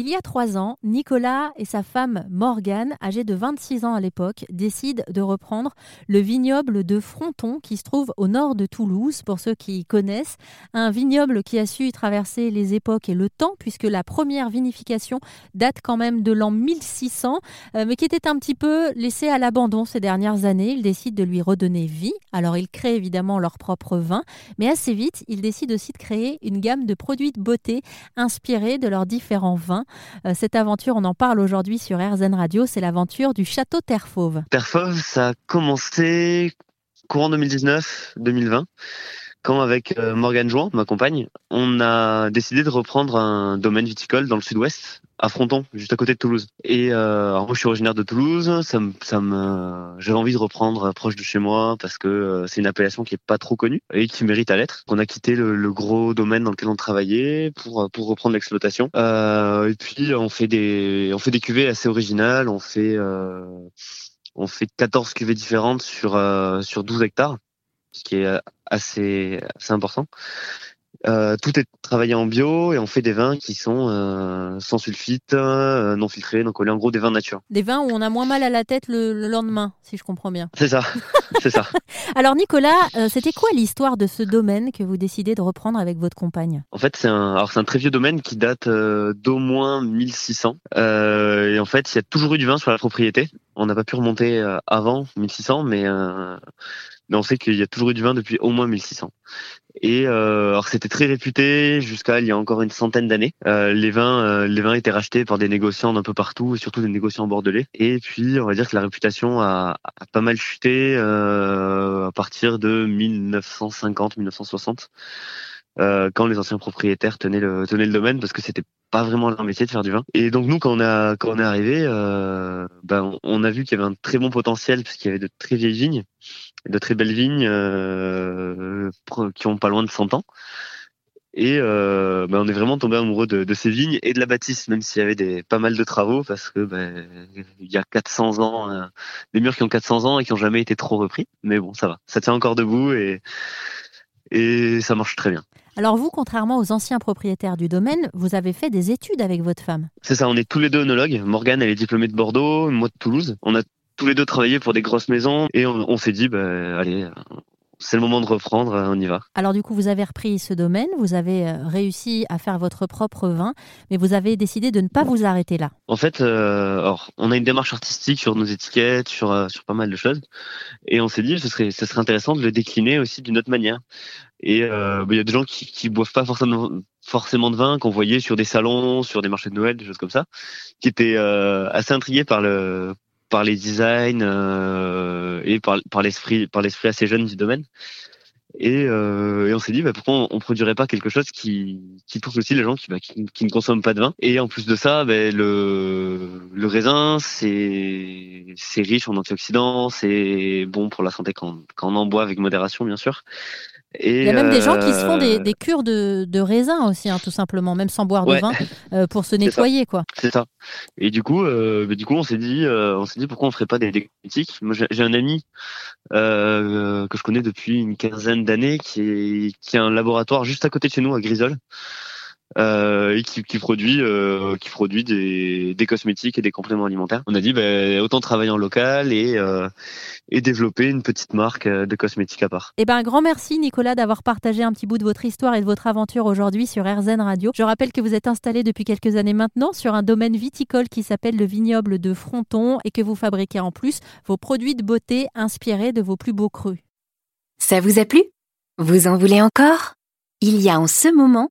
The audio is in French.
Il y a trois ans, Nicolas et sa femme Morgane, âgée de 26 ans à l'époque, décident de reprendre le vignoble de Fronton qui se trouve au nord de Toulouse, pour ceux qui connaissent. Un vignoble qui a su traverser les époques et le temps, puisque la première vinification date quand même de l'an 1600, euh, mais qui était un petit peu laissé à l'abandon ces dernières années. Ils décident de lui redonner vie. Alors ils créent évidemment leur propre vin, mais assez vite, ils décident aussi de créer une gamme de produits de beauté inspirés de leurs différents vins. Euh, cette aventure, on en parle aujourd'hui sur RZN Radio, c'est l'aventure du château Terre-Fauve. Terre-Fauve, ça a commencé courant 2019-2020 quand avec euh, Morgane Jouan, ma compagne, on a décidé de reprendre un domaine viticole dans le sud-ouest, à Fronton, juste à côté de Toulouse. Et euh, moi, je suis originaire de Toulouse, ça me, ça me, j'avais envie de reprendre proche de chez moi parce que euh, c'est une appellation qui est pas trop connue et qui mérite à l'être. On a quitté le, le, gros domaine dans lequel on travaillait pour pour reprendre l'exploitation. Euh, et puis on fait des, on fait des cuvées assez originales. On fait euh, on fait 14 cuvées différentes sur euh, sur 12 hectares, qui est assez assez important. Euh, tout est travaillé en bio et on fait des vins qui sont euh, sans sulfite, euh, non filtrés, donc on est en gros des vins nature. Des vins où on a moins mal à la tête le, le lendemain, si je comprends bien. C'est ça, c'est ça. Alors Nicolas, euh, c'était quoi l'histoire de ce domaine que vous décidez de reprendre avec votre compagne? En fait, c'est un, alors c'est un très vieux domaine qui date euh, d'au moins 1600. et en fait, il y a toujours eu du vin sur la propriété. On n'a pas pu remonter avant 1600, mais mais on sait qu'il y a toujours eu du vin depuis au moins 1600. Et euh, alors c'était très réputé jusqu'à il y a encore une centaine d'années. Euh, les vins, euh, les vins étaient rachetés par des négociants d'un peu partout, surtout des négociants bordelais. Et puis on va dire que la réputation a, a pas mal chuté euh, à partir de 1950-1960. Euh, quand les anciens propriétaires tenaient le, tenaient le domaine parce que c'était pas vraiment leur métier de faire du vin. Et donc nous, quand on a quand on est arrivé, euh, ben on a vu qu'il y avait un très bon potentiel parce qu'il y avait de très vieilles vignes, de très belles vignes euh, qui ont pas loin de 100 ans. Et euh, ben on est vraiment tombé amoureux de, de, ces vignes et de la bâtisse, même s'il y avait des pas mal de travaux parce que ben, il y a 400 ans, euh, des murs qui ont 400 ans et qui ont jamais été trop repris. Mais bon, ça va, ça tient encore debout et et ça marche très bien. Alors vous, contrairement aux anciens propriétaires du domaine, vous avez fait des études avec votre femme? C'est ça, on est tous les deux œnologues. Morgane, elle est diplômée de Bordeaux, moi de Toulouse. On a tous les deux travaillé pour des grosses maisons et on, on s'est dit, bah, allez, c'est le moment de reprendre, on y va. Alors du coup, vous avez repris ce domaine, vous avez réussi à faire votre propre vin, mais vous avez décidé de ne pas vous arrêter là. En fait, euh, alors, on a une démarche artistique sur nos étiquettes, sur, euh, sur pas mal de choses, et on s'est dit, ce serait, ce serait intéressant de le décliner aussi d'une autre manière. Et euh, il y a des gens qui, qui boivent pas forcément forcément de vin qu'on voyait sur des salons, sur des marchés de Noël, des choses comme ça, qui étaient euh, assez intrigués par le par les designs euh, et par, par l'esprit par assez jeune du domaine. Et, euh, et on s'est dit bah, pourquoi on, on, produirait pas quelque chose qui, qui touche aussi les gens qui, bah, qui, qui, ne consomment pas de vin. Et en plus de ça, bah, le, le raisin c'est c'est riche en antioxydants, c'est bon pour la santé quand, quand on en boit avec modération bien sûr. Et Il y a même des gens qui se font des, des cures de, de raisin aussi, hein, tout simplement, même sans boire ouais. de vin, euh, pour se nettoyer, quoi. C'est ça. Et du coup, euh, du coup, on s'est dit, euh, on s'est dit pourquoi on ferait pas des, des critiques? Moi, j'ai un ami euh, que je connais depuis une quinzaine d'années qui est qui a un laboratoire juste à côté de chez nous à Grisol. Euh, et qui, qui produit euh, qui produit des, des cosmétiques et des compléments alimentaires. On a dit bah, autant travailler en local et euh, et développer une petite marque de cosmétiques à part. Eh ben un grand merci Nicolas d'avoir partagé un petit bout de votre histoire et de votre aventure aujourd'hui sur RZN Radio. Je rappelle que vous êtes installé depuis quelques années maintenant sur un domaine viticole qui s'appelle le vignoble de Fronton et que vous fabriquez en plus vos produits de beauté inspirés de vos plus beaux crus. Ça vous a plu? Vous en voulez encore? Il y a en ce moment